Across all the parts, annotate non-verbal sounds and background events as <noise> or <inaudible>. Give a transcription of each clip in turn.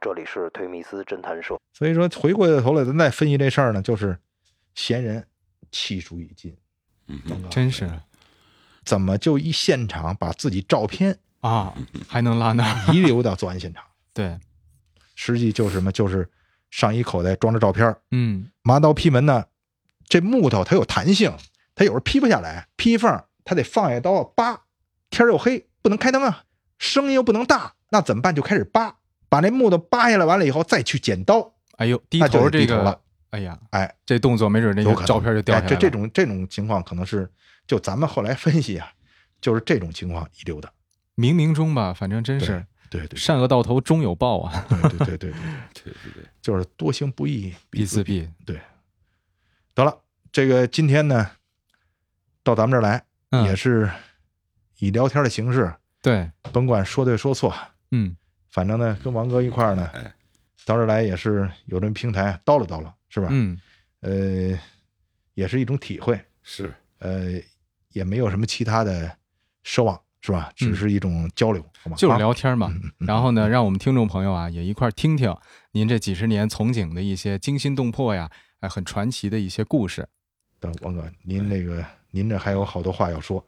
这里是推密斯侦探社。所以说，回过头来咱再分析这事儿呢，就是闲人气数已尽，嗯真是怎么就一现场把自己照片啊，还能拉那儿？<laughs> 遗留到作案现场？<laughs> 对，实际就是什么？就是上衣口袋装着照片，嗯麻刀劈门呢，这木头它有弹性，它有时候劈不下来，劈缝它得放下刀扒。天儿又黑，不能开灯啊，声音又不能大，那怎么办？就开始扒，把那木头扒下来完了以后再去剪刀，哎呦，低头这个哎呀，哎，这动作没准那照片就掉下来了。哎这这种这种情况可能是就咱们后来分析啊，<laughs> 就是这种情况遗留的。冥冥中吧，反正真是对对善恶到头终有报啊，对对对对对，对对 <laughs> 对，就是多行不义必自毙。对，得了，这个今天呢，到咱们这儿来、嗯。也是以聊天的形式，对，甭管说对说错，嗯，反正呢，跟王哥一块儿呢哎，到这儿来也是有这么平台叨唠叨唠，是吧？嗯，呃，也是一种体会，是呃，也没有什么其他的奢望，是吧？只是一种交流，好吗？嗯就是啊聊天嘛。然后呢，让我们听众朋友啊也一块儿听听您这几十年从警的一些惊心动魄呀，哎，很传奇的一些故事。等王哥，您那个您这还有好多话要说，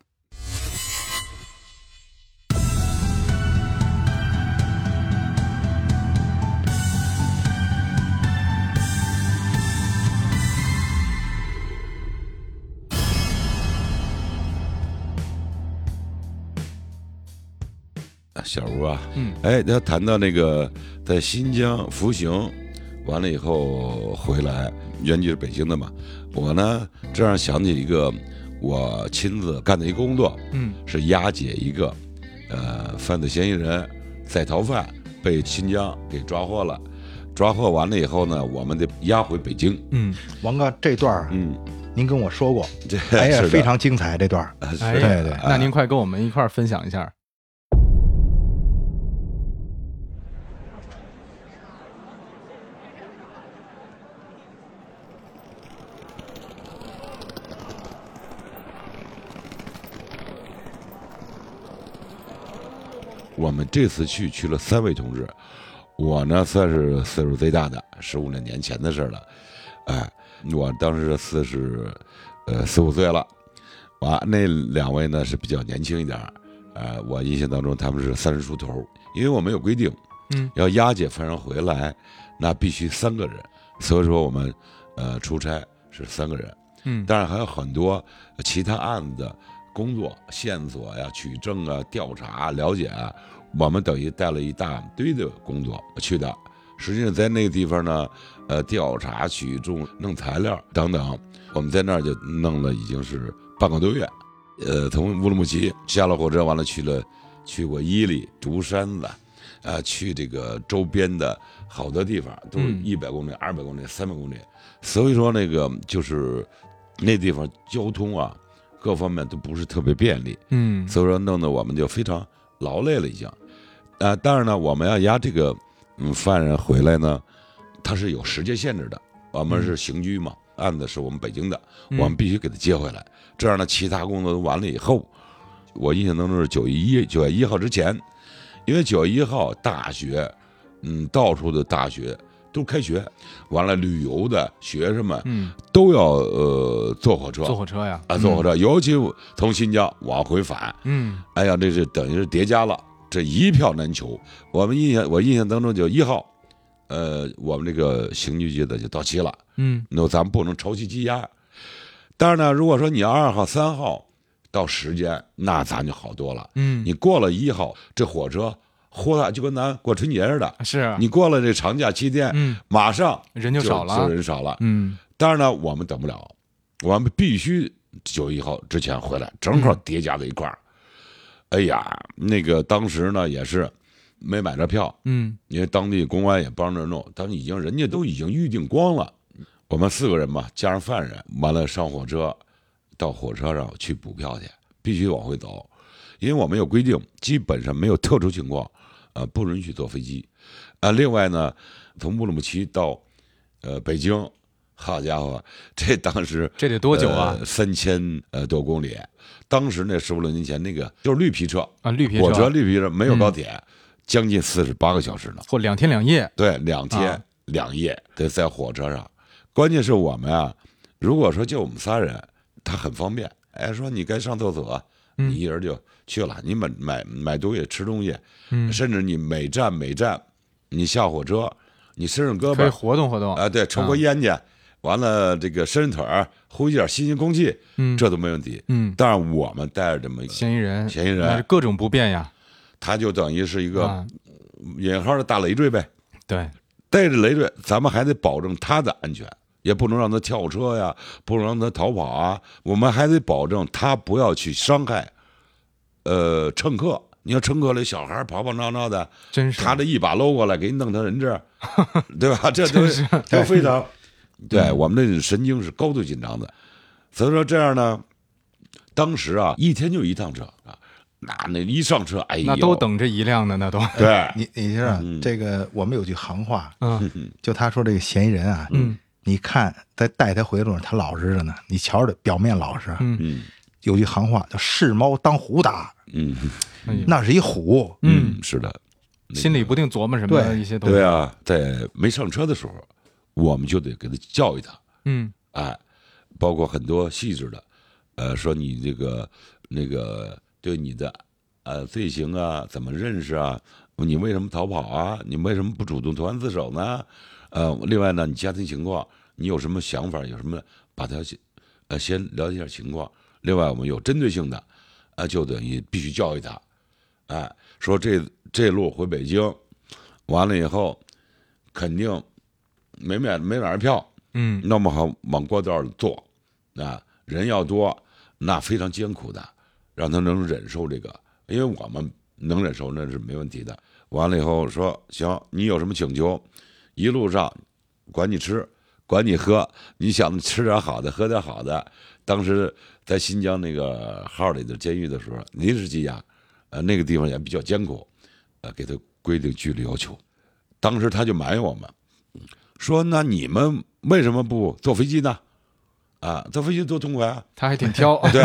小吴啊，嗯哎，他谈到那个在新疆服刑完了以后回来，原籍是北京的嘛，我呢这样想起一个我亲自干的一个工作，嗯是押解一个呃犯罪嫌疑人在逃犯被新疆给抓获了，抓获完了以后呢，我们得押回北京。嗯，王哥这段儿嗯，您跟我说过，<laughs> 这哎呀，非常精彩这段哎，的对对那您快跟我们一块儿分享一下。我们这次去去了三位同志，我呢算是岁数最大的，十五六年前的事了。哎，我当时四十，呃四五岁了。完，那两位呢是比较年轻一点儿，呃，我印象当中他们是三十出头，因为我们有规定，嗯，要押解犯人回来，那必须三个人，所以说我们呃出差是三个人。嗯，当然还有很多其他案子的工作线索呀、取证啊、调查、了解啊，我们等于带了一大堆的工作去的。实际上在那个地方呢，呃，调查、取证、弄材料等等，我们在那儿就弄了已经是半个多月。呃，从乌鲁木齐下了火车，完了去了，去过伊犁、竹山子，啊，去这个周边的好多地方，都是嗯一百公里、二百公里、三百公里。所以说那个就是那地方交通啊，各方面都不是特别便利，嗯所以说弄得我们就非常劳累了已经。啊，当然呢，我们要押这个嗯犯人回来呢，他是有时间限制的，我们是刑拘嘛，案子是我们北京的，嗯我们必须给他接回来。这样呢，其他工作都完了以后，我印象当中是九月一九月一号之前，因为九月一号大学，嗯，到处的大学都开学，完了旅游的学生们嗯，都要呃坐火车，坐火车呀，啊坐火车，尤其从新疆往回返，嗯。哎呀，这是等于是叠加了，这一票难求。我们印象我印象当中就一号，呃，我们这个刑拘局的就到期了，嗯。那咱们不能超期积压。但是呢，如果说你要二号、三号到时间，那咱就好多了。嗯，你过了一号，这火车呼啦就跟咱过春节似的，是啊。你过了这长假七天，嗯。马上人就少了。就人少了。嗯。当然呢，我们等不了，我们必须九一号之前回来，正好叠加在一块儿。哎呀，那个当时呢也是没买着票，嗯。因为当地公安也帮着弄，但是已经人家都已经预定光了。我们四个人嘛，加上犯人，完了上火车，到火车上去补票去，必须往回走，因为我们有规定，基本上没有特殊情况，呃，不允许坐飞机。啊，另外呢，从乌鲁木齐到呃北京，好家伙，这当时这得多久啊呃三千呃多公里。当时那十五六年前，那个就是绿皮车，啊，绿皮火车车，绿皮车没有高铁，将近四十八个小时呢。或两天两夜，对，两天、啊两夜得在火车上。关键是我们啊，如果说就我们仨人，他很方便。哎，说你该上厕所，嗯你一人就去了。你买买买东西、吃东西，嗯，甚至你每站每站，你下火车，你伸伸胳膊活动活动。啊，对，抽根烟去，完了这个伸伸腿儿，呼吸点新鲜空气，嗯。这都没问题。嗯，但是我们带着这么一个，嫌疑人，嫌疑人各种不便呀，他就等于是一个啊，引号的大累赘呗。对，带着累赘，咱们还得保证他的安全，也不能让他跳车呀，不能让他逃跑啊。我们还得保证他不要去伤害，呃，乘客。你要乘客里小孩跑跑闹闹的，真是他这一把搂过来给你弄成人质，<laughs> 对吧？这都真是都非常，<laughs> 对我们这神经是高度紧张的。所以说这样呢，当时啊，一天就一趟车啊，那那一上车，哎呦，那都等这一辆呢，那都，对，<laughs> 你你知道嗯这个我们有句行话，嗯就他说这个嫌疑人啊，嗯你看在带他回的路上，他老实着呢，你瞧着表面老实。嗯嗯有句行话叫“视猫当虎打嗯哎呦”，那是一虎。嗯，是的。心里不定琢磨什么对一些东西，对啊，在没上车的时候，我们就得给他教育他，嗯哎，包括很多细致的，呃，说你这个那个对你的呃罪行啊，怎么认识啊？你为什么逃跑啊？你为什么不主动投案自首呢？呃，另外呢，你家庭情况，你有什么想法？有什么把他先呃先了解一下情况。另外，我们有针对性的，啊、就等于必须教育他，哎，说这这路回北京，完了以后，肯定没买没买上票，嗯那么好往过道儿坐，啊，人要多，那非常艰苦的，让他能忍受这个，因为我们能忍受那是没问题的。完了以后说行，你有什么请求，一路上管你吃，管你喝，你想吃点好的，喝点好的。当时在新疆那个号里的监狱的时候，临时羁押，呃，那个地方也比较艰苦，呃，给他规定纪律要求。当时他就埋怨我们，说那你们为什么不坐飞机呢？啊，坐飞机多痛快啊！他还挺挑，<laughs> 对，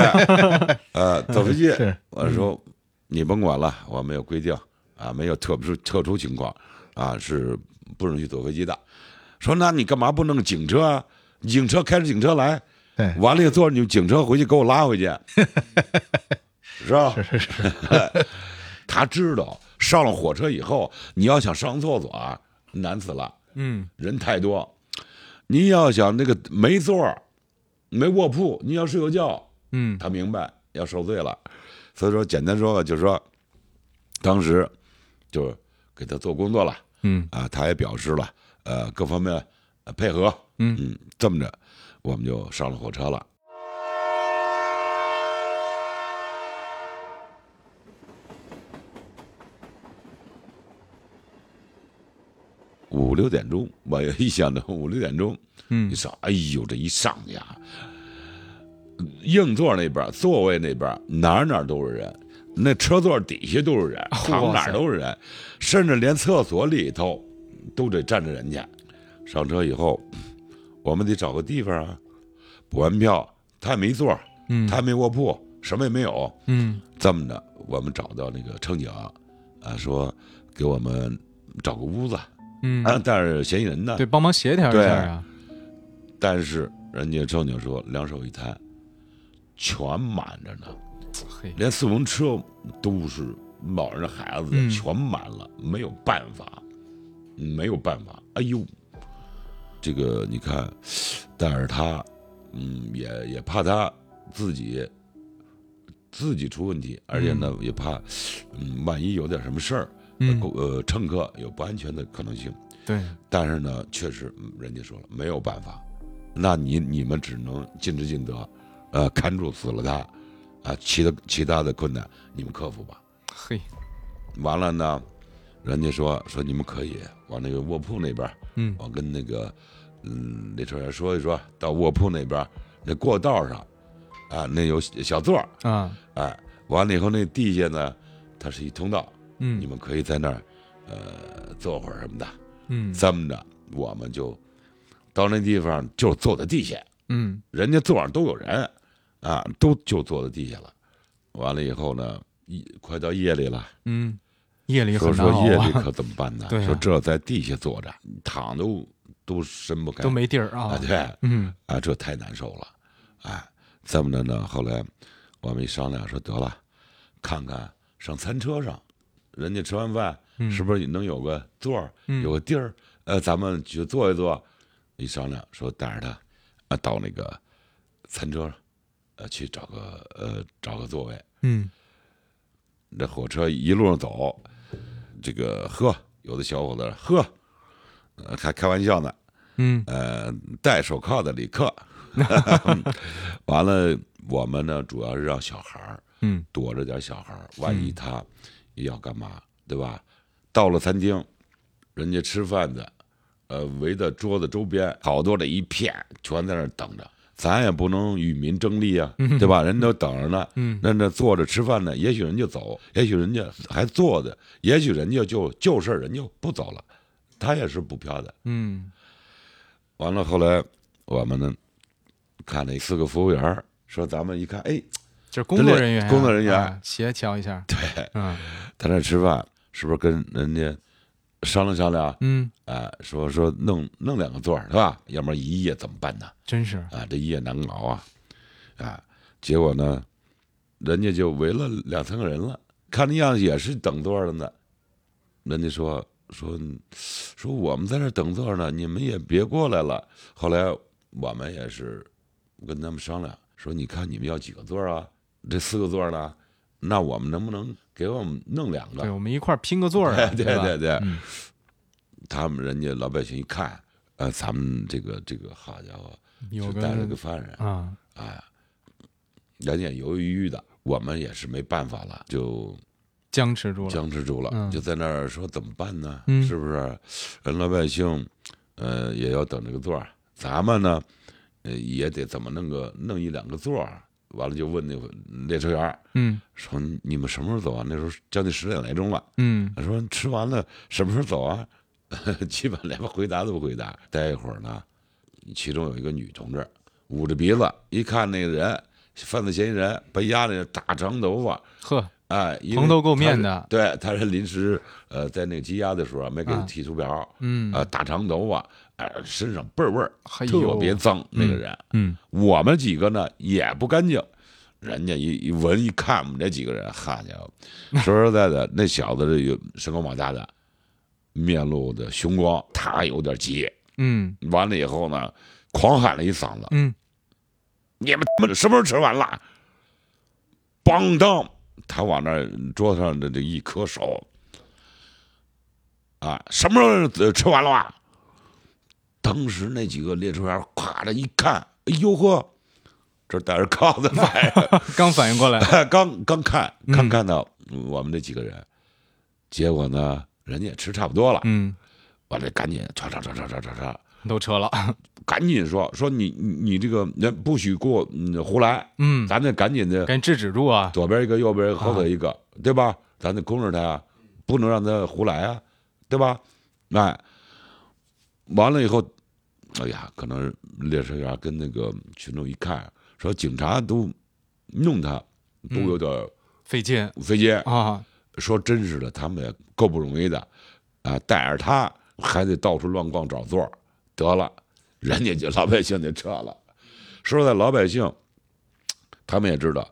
<laughs> 呃，坐飞机，我说你甭管了，我没有规定啊，没有特殊特殊情况啊，是不允许坐飞机的。说那你干嘛不弄警车啊？警车开着警车来，对，完了以后坐着你警车回去给我拉回去，<laughs> 是吧？是是是，<laughs> 他知道上了火车以后，你要想上厕所啊，难死了，嗯人太多。你要想那个没座儿没卧铺，你要睡个觉，嗯他明白要受罪了。所以说，简单说吧，就是说，当时就给他做工作了嗯。啊，他也表示了呃各方面呃配合，嗯。嗯，这么着我们就上了火车了。五六点钟，我一想到五六点钟，嗯。一上，哎呦，这一上去啊，硬座那边、座位那边哪哪都是人，那车座底下都是人，躺哪儿都是人，甚至连厕所里头都得站着人家。上车以后，我们得找个地方啊，补完票，他也没座，嗯他也没卧铺，什么也没有。嗯这么着，我们找到那个乘警，啊，说给我们找个屋子，嗯，啊，但是嫌疑人呢，对，帮忙协调一下啊，但是人家乘警说两手一摊，全满着呢，嘿，连四轮车都是老人孩子嗯。全满了，没有办法，没有办法。哎呦，这个你看，但是他，嗯，也也怕他自己自己出问题，而且呢，也怕，嗯，万一有点什么事儿，嗯。呃，呃乘客有不安全的可能性。对，但是呢，确实嗯人家说了没有办法，那你你们只能尽职尽责，呃，看住死了他，啊，其他其他的困难你们克服吧。嘿，完了呢，人家说说你们可以往那个卧铺那边，嗯我跟那个嗯列车员说一说，到卧铺那边那过道上，啊，那有小座儿，啊，哎，完了以后那地下呢，它是一通道，嗯你们可以在那儿，呃，坐会儿什么的。嗯这么着，我们就到那地方就坐在地下，嗯人家座上都有人，啊，都就坐在地下了。完了以后呢，一快到夜里了，嗯夜里说说夜里可怎么办呢？<laughs> 对啊。说这在地下坐着，躺都都伸不开，都没地儿啊。啊，对，嗯。啊，这太难受了，哎，这么着呢，后来我们一商量说得了，看看上餐车上，人家吃完饭嗯，是不是能有个座儿，嗯。有个地儿，呃，咱们去坐一坐。一商量说带着他啊到那个餐车上，呃，去找个呃找个座位。嗯这火车一路上走，这个呵，有的小伙子呵，呃还开玩笑呢，嗯呃，戴手铐的旅客。<laughs> 完了，我们呢主要是让小孩儿嗯躲着点小孩儿，万一他要干嘛，对吧？到了餐厅，人家吃饭的，呃，围着桌子周边好多的一片，全在那儿等着。咱也不能与民争利啊，对吧？人都等着呢，嗯那那坐着吃饭呢，也许人家走，也许人家还坐着，也许人家就就事儿，人就不走了，他也是不票的。嗯完了，后来我们呢，看那四个服务员说，咱们一看，哎，这是工作人员啊，工作人员啊协调一下。对，嗯在那吃饭，是不是跟人家商量商量？嗯，啊，说说弄弄两个座儿是吧？要不然一夜怎么办呢？真是啊，这一夜难熬啊，啊，结果呢，人家就围了两三个人了，看那样子也是等座儿的呢。人家说说说我们在这等座儿呢，你们也别过来了。后来我们也是跟他们商量，说你看你们要几个座儿啊？这四个座儿呢，那我们能不能给我们弄两个对，？我们一块儿拼个座儿啊，<laughs> 对对对嗯他们人家老百姓一看，呃，咱们这个这个好家伙，就带了个犯人，啊，哎，人家犹犹豫豫的，我们也是没办法了，就僵持住了。僵持住了，嗯就在那儿说怎么办呢？嗯是不是？人老百姓，呃，也要等这个座儿，咱们呢，呃，也得怎么弄个弄一两个座儿。完了就问那个列车员说：“你们什么时候走啊？”那时候将近十点来钟了。嗯他说吃完了什么时候走啊？<laughs> 基本连个回答都不回答。待一会儿呢，其中有一个女同志捂着鼻子，一看那个人，犯罪嫌疑人被压的大长头发，呵，哎，蓬头垢面的对，他是临时呃在那个羁押的时候没给他啊提出表，嗯呃，大长头发，哎，身上倍儿味儿，特别脏。那个人，嗯我们几个呢也不干净，人家一一闻一看我们这几个人，哈家伙，说实在的，那小子这有身高马大的，面露的凶光，他有点急。嗯完了以后呢，狂喊了一嗓子嗯，：“你们他妈什么时候吃完了？”邦当，他往那桌子上的这一磕手，啊，什么时候呃吃完了啊？当时那几个列车员咵的一看，哎呦呵，这戴着铐子犯人，<laughs> 刚反应过来。<laughs> 刚刚看嗯刚看到我们这几个人，结果呢，人家也吃差不多了，嗯，完了赶紧唰唰唰唰唰唰唰，都撤了。赶紧说说你你你这个人不许过嗯胡来，嗯，咱得赶紧的赶紧制止住啊。左边一个右边一个后头一个，对吧？咱得控制他呀，不能让他胡来啊，对吧？哎，完了以后，哎呀，可能列车员跟那个群众一看，说警察都弄他，都有点费劲费劲。啊。说真是的，他们也够不容易的，啊，带着他还得到处乱逛找座儿，得了，人家就老百姓就撤了。说实在，老百姓他们也知道，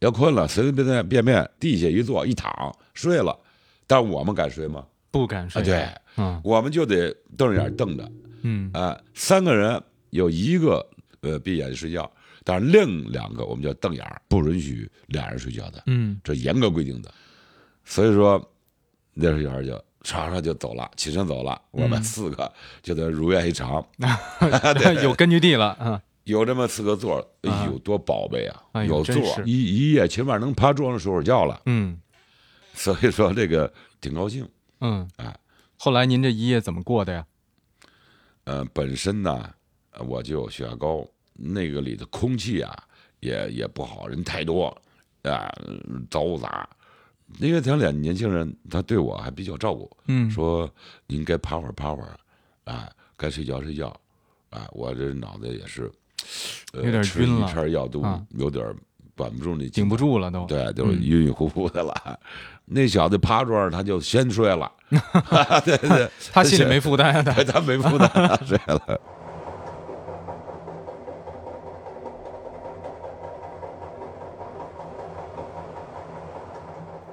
要困了随随便便便地下一坐一躺睡了，但我们敢睡吗？啊，不敢睡。对，嗯我们就得瞪着眼瞪着嗯啊。三个人有一个呃闭眼睡觉，但是另两个我们叫瞪眼，不允许俩人睡觉的。嗯这严格规定的。所以说，那时候小孩就唰唰就走了，起身走了。我们四个就得如愿以偿，<laughs> 有根据地了啊。<laughs> 有这么四个座儿，哎啊呦，多宝贝啊！哎有座儿一一夜起码能趴桌上睡会儿觉了。嗯所以说这个挺高兴。嗯哎。后来您这一夜怎么过的呀？呃，本身呢，呃我就有血压高，那个里的空气啊也也不好，人太多啊，嘈杂。因为咱俩年轻人，他对我还比较照顾，嗯说您该趴会儿趴会儿，啊，该睡觉睡觉，啊，我这脑袋也是，呃，有点吃一晕了片药都啊有点管不住你顶不住了都。对，就是嗯晕晕乎乎的了。那小子趴桌上他就先睡了，<laughs> 对对他心里没负担的。对，他没负担，他 <laughs> 睡了。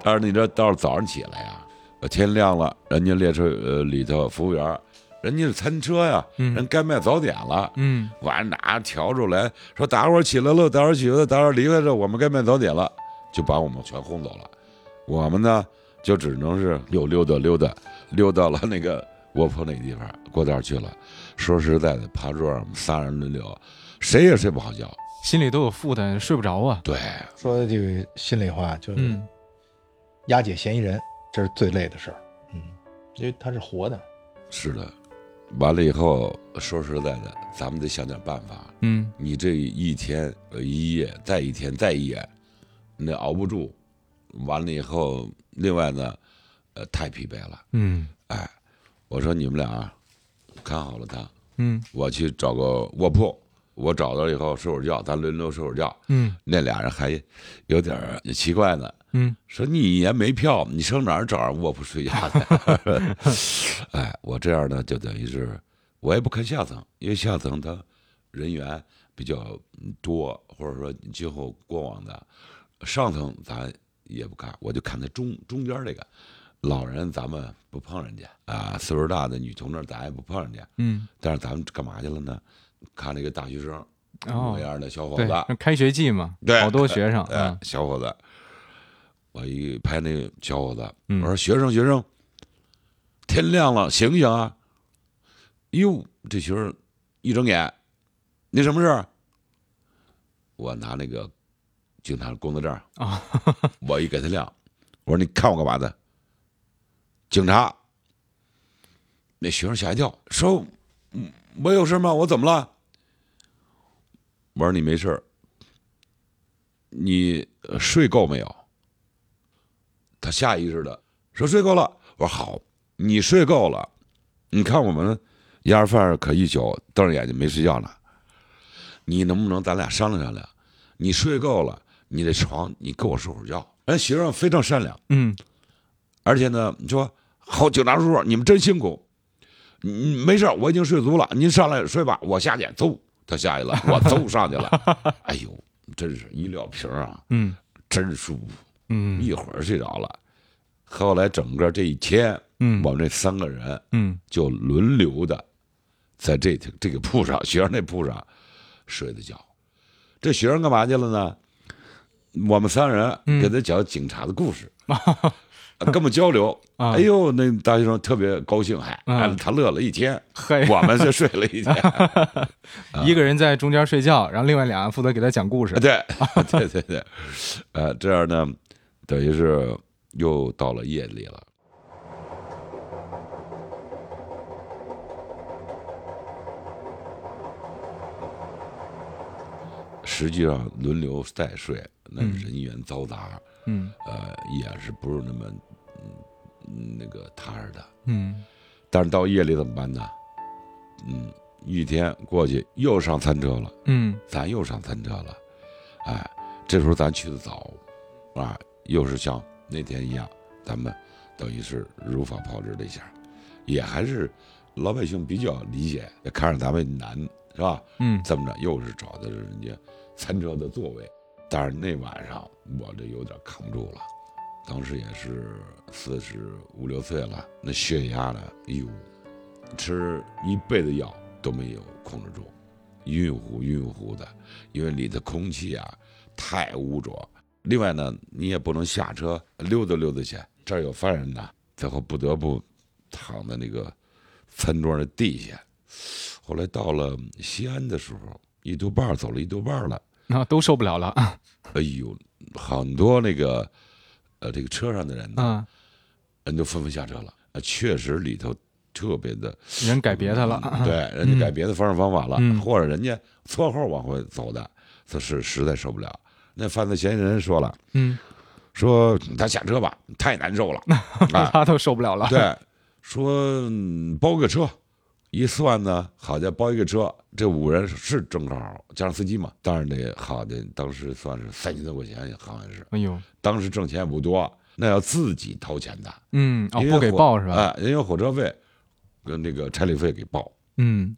但是你这到了早上起来呀，呃天亮了，人家列车呃里头服务员，人家是餐车呀，嗯人该卖早点了，嗯晚上拿笤帚来说大伙儿起来了，大伙儿起来了，大伙儿离开这，我们该卖早点了，就把我们全轰走了。我们呢就只能是又溜达溜达，<laughs> 溜到了那个卧铺那地方过道去了。说实在的，趴桌上我们仨人轮流，谁也睡不好觉。心里都有负担，睡不着啊。对，说这个心里话，就是嗯押解嫌疑人，这是最累的事儿。嗯，因为他是活的。是的。完了以后，说实在的，咱们得想点办法。嗯你这一天呃一夜，再一天再一夜，那熬不住。完了以后，另外呢，呃，太疲惫了。嗯哎，我说你们俩看好了他，嗯我去找个卧铺，我找到以后睡会儿觉，咱轮流睡会儿觉。嗯那俩人还有点儿奇怪呢，嗯说你也没票，你上哪儿找人卧铺睡觉去？<laughs> <laughs> 哎，我这样呢，就等于是我也不看下层，因为下层他人员比较多，或者说今后过往的，上层咱也不看，我就看他中中间这个老人，咱们不碰人家啊，岁数大的女同志咱也不碰人家，嗯，但是咱们干嘛去了呢？看那个大学生哦模样的小伙对子，，开学季嘛，对好多学生。小伙子，我一拍那个小伙子，嗯我说学生学生，天亮了，醒醒啊！哟，这学生一睁眼，你什么事儿？我拿那个警察工作证啊，我一给他亮，我说你看我干嘛的？警察。那学生吓一跳，说：“嗯我有事吗？我怎么了？”我说：“你没事儿你呃睡够没有？他下意识的说睡够了。我说好，你睡够了。你看我们丫儿饭可一宿瞪着眼睛没睡觉呢。你能不能咱俩商量商量？你睡够了，你的床你跟我睡会儿觉。人学生非常善良，嗯而且呢，你说好警察叔叔，你们真辛苦。你没事，我已经睡足了，您上来睡吧，我下去。走，他下去了，我走上去了。<laughs> 哎呦，真是一撂平啊，嗯真舒服。嗯一会儿睡着了。后来整个这一天，嗯我们这三个人嗯就轮流的在这这个铺上，学生那铺上睡的觉。这学生干嘛去了呢？我们三人嗯给他讲警察的故事，<laughs> 跟我们交流。<laughs> 啊哎呦，那大学生特别高兴，还、他乐了一天，<laughs> 嘿，我们就睡了一天。一个人在中间睡觉，然后另外俩人负责给他讲故事。对，对对对，呃，这样呢，等于是又到了夜里了。实际上轮流再睡，那嗯人员嘈杂，嗯呃，也是不是那么嗯那个踏实的。嗯但是到夜里怎么办呢？嗯，一天过去又上餐车了。嗯咱又上餐车了，哎，这时候咱去的早，啊，又是像那天一样，咱们等于是如法炮制了一下，也还是老百姓比较理解，也看着咱们难是吧？嗯这么着又是找的是人家餐车的座位，但是那晚上我这有点扛不住了，当时也是四十五六岁了，那血压呢，哎呦，吃一辈子药都没有控制住，晕乎晕乎的，因为里头空气啊太污浊。另外呢，你也不能下车溜达溜达去，这儿有犯人呢，最后不得不躺在那个餐桌的地下。后来到了西安的时候，一多半儿走了一多半儿了，啊，都受不了了。哎呦，很多那个呃这个车上的人呢，啊，人都纷纷下车了。呃，确实里头特别的人改别的了。嗯对，人家改别的方式方法了，嗯或者人家错后往回走的，这是实在受不了。那犯罪嫌疑人说了，嗯，说他下车吧，太难受了啊，<laughs> 他都受不了了。对，说嗯包个车，一算呢，好家伙，包一个车，这五个人是正好加上司机嘛，当然得好的，当时算是三千多块钱，好像是。哎呦，当时挣钱也不多，那要自己掏钱的，嗯，哦，不给火报是吧？哎，人有火车费跟那个差旅费给报，嗯，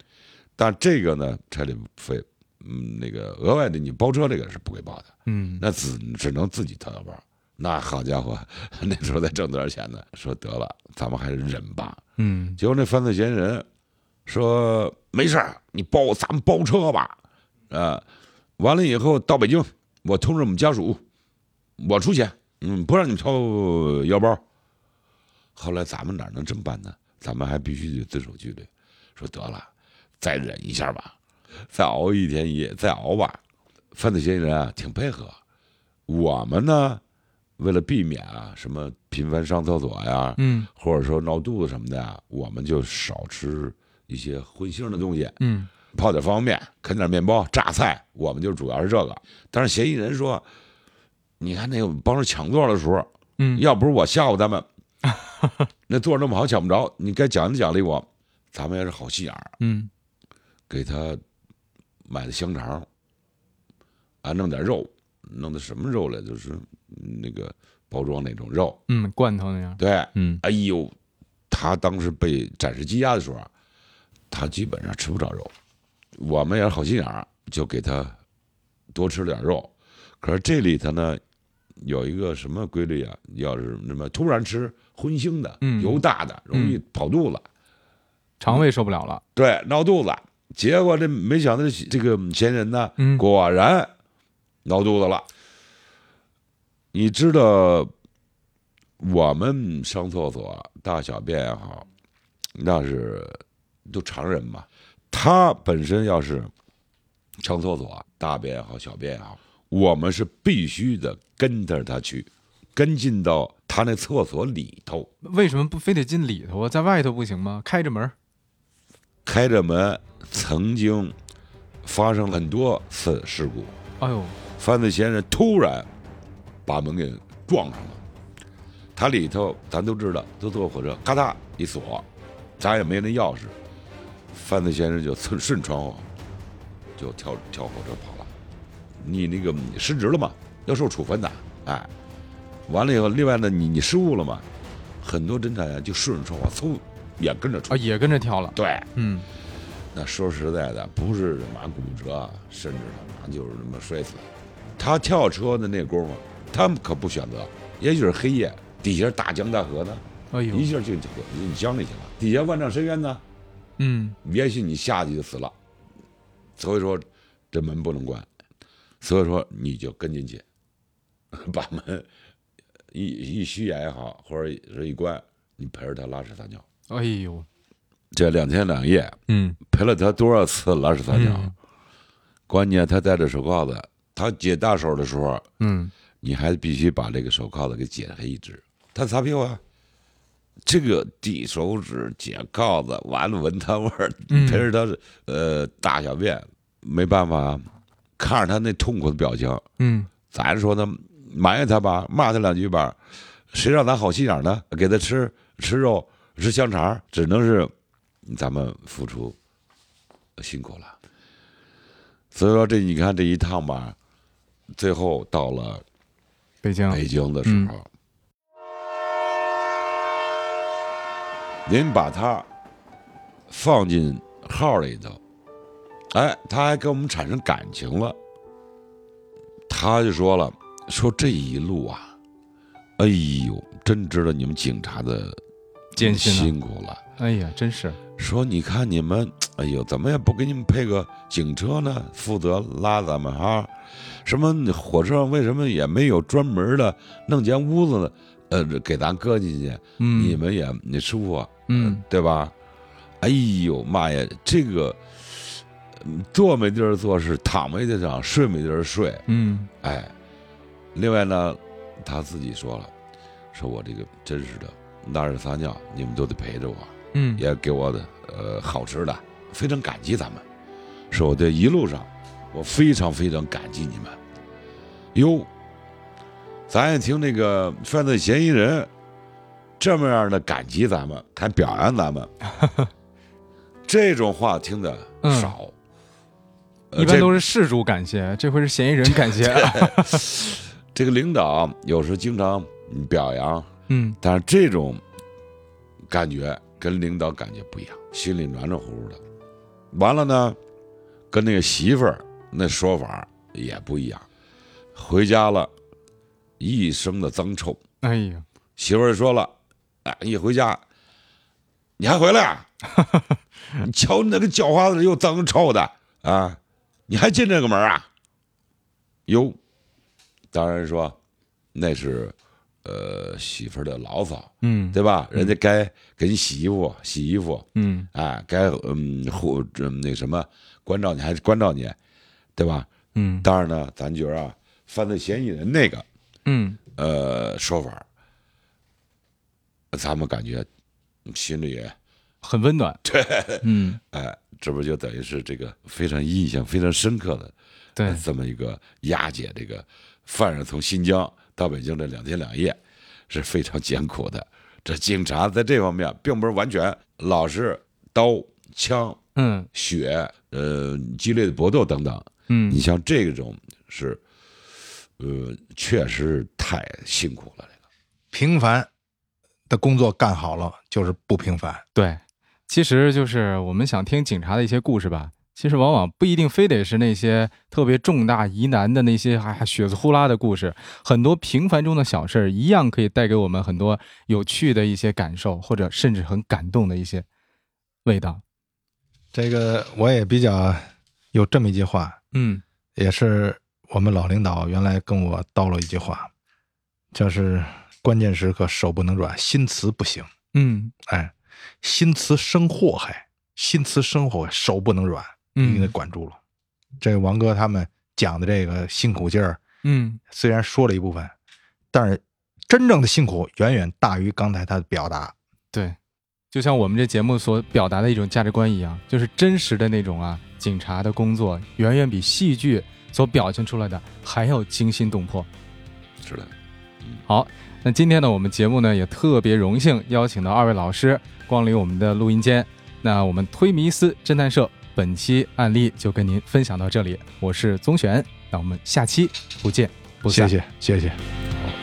但这个呢，差旅费，嗯，那个额外的你包车这个是不给报的，嗯，那只只能自己掏腰包。那好家伙，那时候才挣多少钱呢？说得了，咱们还是忍吧。嗯，结果那犯罪嫌疑人说没事儿，你包咱们包车吧，啊，完了以后到北京，我通知我们家属，我出钱，嗯，不让你们掏腰包。后来咱们哪能这么办呢？咱们还必须得遵守纪律。说得了，再忍一下吧，再熬一天一夜，再熬吧。犯罪嫌疑人啊，挺配合。我们呢，为了避免啊什么频繁上厕所呀，嗯，或者说闹肚子什么的呀，我们就少吃一些荤腥的东西，嗯，泡点方便面，啃点面包、榨菜，我们就主要是这个。但是嫌疑人说，你看那个帮着抢座的时候，嗯，要不是我吓唬他们，<laughs> 那座那么好抢不着，你该奖励奖励我。咱们也是好心眼儿，嗯，给他买的香肠，啊，弄点肉，弄的什么肉来？就是那个包装那种肉。嗯，罐头那样，对，嗯，哎呦，他当时被暂时羁押的时候啊，他基本上吃不着肉。我们也是好心眼儿，就给他多吃点肉。可是这里头呢，有一个什么规律啊？要是那么突然吃荤腥的、嗯油大的，容易跑肚子，肠胃受不了了，对，闹肚子。结果这没想到这这个嫌疑人呢，嗯果然闹肚子了。你知道，我们上厕所大小便也好，那是都常人嘛。他本身要是上厕所大便也好，小便也好，我们是必须得跟着他去，跟进到他那厕所里头，为什么不非得进里头啊？在外头不行吗？开着门儿，开着门，曾经发生很多次事故。哎呦，犯罪嫌疑人突然把门给撞上了，他里头咱都知道，都坐火车，咔嗒一锁，咱也没那钥匙，犯罪嫌疑人就顺顺窗户就跳跳火车跑了。你那个你失职了嘛，要受处分的，哎，完了以后，另外呢，你你失误了嘛，很多侦查员就顺着窗户嗖也跟着出啊，，也跟着跳了，对，嗯，那说实在的，不是妈骨折，甚至他妈就是他妈摔死。他跳车的那功夫，他们可不选择，也许是黑夜，底下大江大河呢，哎呦一，下就就你江里去了。底下万丈深渊呢，嗯，也许你下去就死了。所以说，这门不能关，所以说你就跟进去，把门一一虚掩也好，或者是一关，你陪着他拉屎撒尿。哎呦，这两天两夜，嗯，陪了他多少次拉屎撒尿？嗯。关键他戴着手铐子，他解大手的时候，嗯，你还必须把这个手铐子给解开一只。他擦屁股啊，这个递手指、解铐子，完了闻他味儿，嗯。陪着他呃大小便，没办法啊，看着他那痛苦的表情，嗯，咱说呢，埋怨他吧，骂他两句吧，谁让咱好心眼呢？给他吃吃肉、吃香肠，只能是咱们付出辛苦了。所以说，这你看这一趟吧，最后到了北京，北京的时候，您把它放进号里头，哎，他还跟我们产生感情了。他就说了，说这一路啊，哎呦，真知道你们警察的艰辛啊辛苦了。哎呀，真是，说你看你们，哎呦，怎么也不给你们配个警车呢？负责拉咱们哈？什么火车上为什么也没有专门的弄间屋子呢？呃，给咱搁进去，嗯，你们也你舒服，嗯，对吧？哎呦妈呀，这个嗯坐没地儿坐是躺没地儿躺，睡没地儿睡，嗯，哎。另外呢，他自己说了，说我这个真是的，拉屎撒尿你们都得陪着我。嗯，也给我的呃好吃的，非常感激咱们。说我这一路上，我非常非常感激你们。哟，咱也听那个犯罪嫌疑人这么样的感激咱们，还表扬咱们，<laughs> 这种话听的嗯少。呃一般都是事主感谢，这回是嫌疑人感谢。<laughs> 这个领导有时经常表扬，嗯但是这种感觉跟领导感觉不一样，心里暖暖乎乎的。完了呢，跟那个媳妇儿那说法也不一样。回家了，一身的脏臭。哎呀，媳妇儿说了，哎，一回家，你还回来啊？<laughs> 你瞧你那个叫花子又脏又臭的啊！你还进这个门啊？哟，当然说那是呃媳妇儿的牢骚，嗯。对吧？人家该给你洗衣服，洗衣服，嗯。哎，该嗯护嗯那什么关照你还是关照你，对吧？嗯。当然呢，咱觉着啊，犯罪嫌疑人那个嗯。呃说法，咱们感觉心里也很温暖。<laughs> 对，嗯。哎，这不就等于是这个非常印象非常深刻的对，<laughs> 这么一个押解这个犯人从新疆到北京这两天两夜是非常艰苦的。这警察在这方面并不是完全老是刀枪嗯血呃激烈的搏斗等等，嗯你像这种是呃确实太辛苦了。这个平凡的工作干好了，就是不平凡。对，其实就是我们想听警察的一些故事吧。其实往往不一定非得是那些特别重大疑难的那些还还血字呼啦的故事，很多平凡中的小事儿一样可以带给我们很多有趣的一些感受，或者甚至很感动的一些味道。这个我也比较有这么一句话，嗯也是我们老领导原来跟我叨唠一句话，就是关键时刻手不能软，心慈不行。嗯哎，心慈生祸害，心慈生祸害，手不能软，一定得嗯管住了。这个王哥他们讲的这个辛苦劲儿，嗯，虽然说了一部分，但是真正的辛苦远远大于刚才他的表达。对，就像我们这节目所表达的一种价值观一样，就是真实的那种啊，警察的工作远远比戏剧所表现出来的还要惊心动魄。是的，好，那今天呢，我们节目呢也特别荣幸邀请到二位老师光临我们的录音间。那我们推迷思侦探社本期案例就跟您分享到这里，我是宗璇，那我们下期不见不散。谢谢，谢谢。